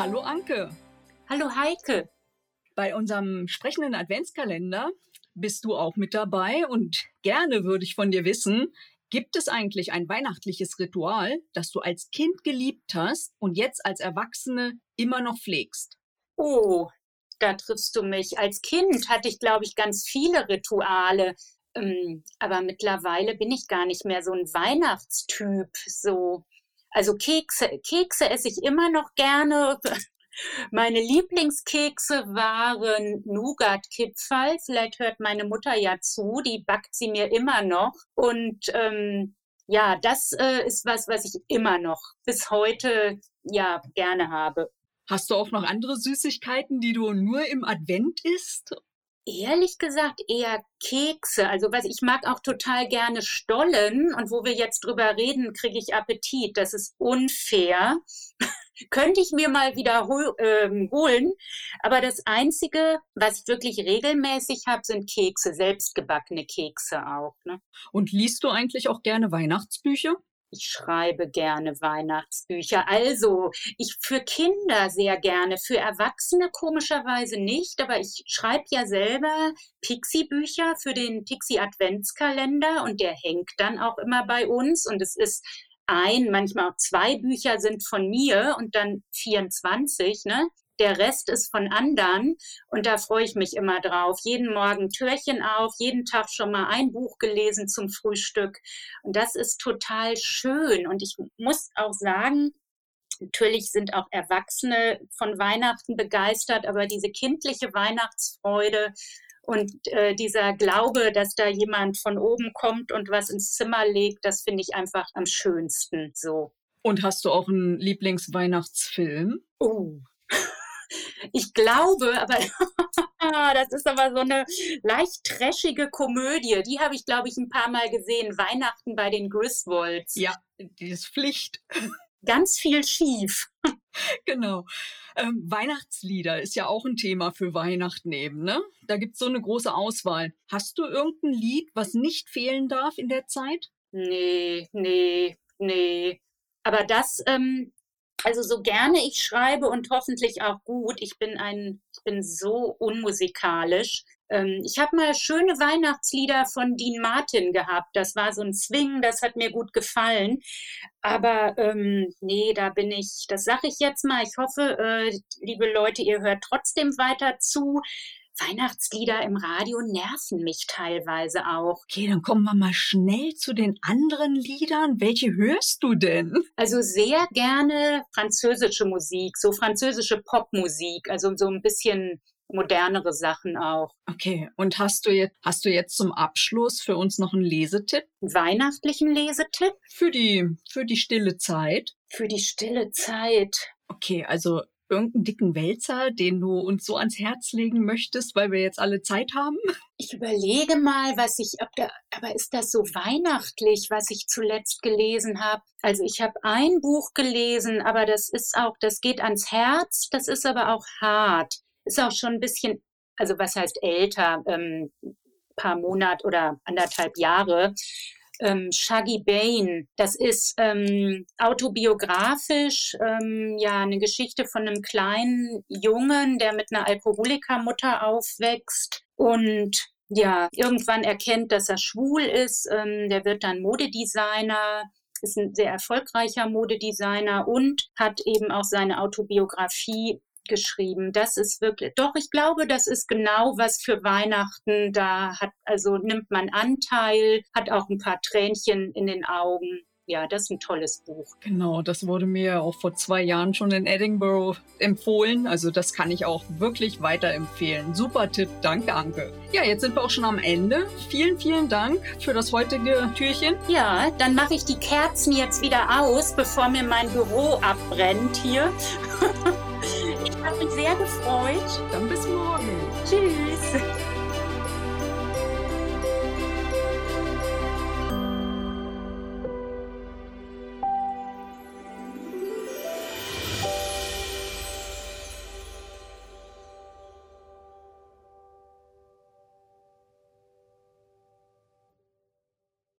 Hallo Anke. Hallo Heike. Bei unserem sprechenden Adventskalender bist du auch mit dabei und gerne würde ich von dir wissen, gibt es eigentlich ein weihnachtliches Ritual, das du als Kind geliebt hast und jetzt als Erwachsene immer noch pflegst? Oh, da triffst du mich. Als Kind hatte ich, glaube ich, ganz viele Rituale. Ähm, aber mittlerweile bin ich gar nicht mehr so ein Weihnachtstyp. So, also Kekse, Kekse esse ich immer noch gerne. Meine Lieblingskekse waren Nougat-Kipferl. Vielleicht hört meine Mutter ja zu, die backt sie mir immer noch. Und ähm, ja, das äh, ist was, was ich immer noch bis heute ja gerne habe. Hast du auch noch andere Süßigkeiten, die du nur im Advent isst? Ehrlich gesagt eher Kekse. Also was ich mag auch total gerne Stollen und wo wir jetzt drüber reden, kriege ich Appetit. Das ist unfair. Könnte ich mir mal wieder ähm, holen. Aber das Einzige, was ich wirklich regelmäßig habe, sind Kekse, selbstgebackene Kekse auch. Ne? Und liest du eigentlich auch gerne Weihnachtsbücher? Ich schreibe gerne Weihnachtsbücher. Also, ich für Kinder sehr gerne, für Erwachsene komischerweise nicht, aber ich schreibe ja selber Pixie-Bücher für den Pixie-Adventskalender und der hängt dann auch immer bei uns und es ist ein, manchmal auch zwei Bücher sind von mir und dann 24, ne? Der Rest ist von anderen und da freue ich mich immer drauf. Jeden Morgen Türchen auf, jeden Tag schon mal ein Buch gelesen zum Frühstück. Und das ist total schön. Und ich muss auch sagen, Natürlich sind auch Erwachsene von Weihnachten begeistert, aber diese kindliche Weihnachtsfreude und äh, dieser Glaube, dass da jemand von oben kommt und was ins Zimmer legt, das finde ich einfach am schönsten so. Und hast du auch einen Lieblingsweihnachtsfilm? Oh, ich glaube, aber das ist aber so eine leicht trashige Komödie. Die habe ich, glaube ich, ein paar Mal gesehen. Weihnachten bei den Griswolds. Ja, die ist Pflicht. Ganz viel schief. genau. Ähm, Weihnachtslieder ist ja auch ein Thema für Weihnachten eben, ne? Da gibt es so eine große Auswahl. Hast du irgendein Lied, was nicht fehlen darf in der Zeit? Nee, nee, nee. Aber das, ähm, also so gerne ich schreibe und hoffentlich auch gut, ich bin ein, ich bin so unmusikalisch. Ähm, ich habe mal schöne Weihnachtslieder von Dean Martin gehabt. Das war so ein Swing, das hat mir gut gefallen. Aber ähm, nee, da bin ich, das sage ich jetzt mal. Ich hoffe, äh, liebe Leute, ihr hört trotzdem weiter zu. Weihnachtslieder im Radio nerven mich teilweise auch. Okay, dann kommen wir mal schnell zu den anderen Liedern. Welche hörst du denn? Also sehr gerne französische Musik, so französische Popmusik, also so ein bisschen modernere Sachen auch. Okay, und hast du jetzt hast du jetzt zum Abschluss für uns noch einen Lesetipp? Weihnachtlichen Lesetipp für die für die stille Zeit? Für die stille Zeit. Okay, also irgendeinen dicken Wälzer, den du uns so ans Herz legen möchtest, weil wir jetzt alle Zeit haben? Ich überlege mal, was ich, ob da, aber ist das so weihnachtlich, was ich zuletzt gelesen habe? Also ich habe ein Buch gelesen, aber das ist auch, das geht ans Herz, das ist aber auch hart. Ist auch schon ein bisschen, also was heißt älter, ähm, paar Monate oder anderthalb Jahre ähm, Shaggy Bane. Das ist ähm, autobiografisch, ähm, ja, eine Geschichte von einem kleinen Jungen, der mit einer Alkoholikermutter aufwächst und ja, irgendwann erkennt, dass er schwul ist. Ähm, der wird dann Modedesigner, ist ein sehr erfolgreicher Modedesigner und hat eben auch seine Autobiografie geschrieben. Das ist wirklich, doch, ich glaube, das ist genau was für Weihnachten. Da hat, also nimmt man Anteil, hat auch ein paar Tränchen in den Augen. Ja, das ist ein tolles Buch. Genau, das wurde mir auch vor zwei Jahren schon in Edinburgh empfohlen. Also das kann ich auch wirklich weiterempfehlen. Super Tipp, danke Anke. Ja, jetzt sind wir auch schon am Ende. Vielen, vielen Dank für das heutige Türchen. Ja, dann mache ich die Kerzen jetzt wieder aus, bevor mir mein Büro abbrennt hier. Ich habe mich sehr gefreut. Dann bis morgen. Tschüss.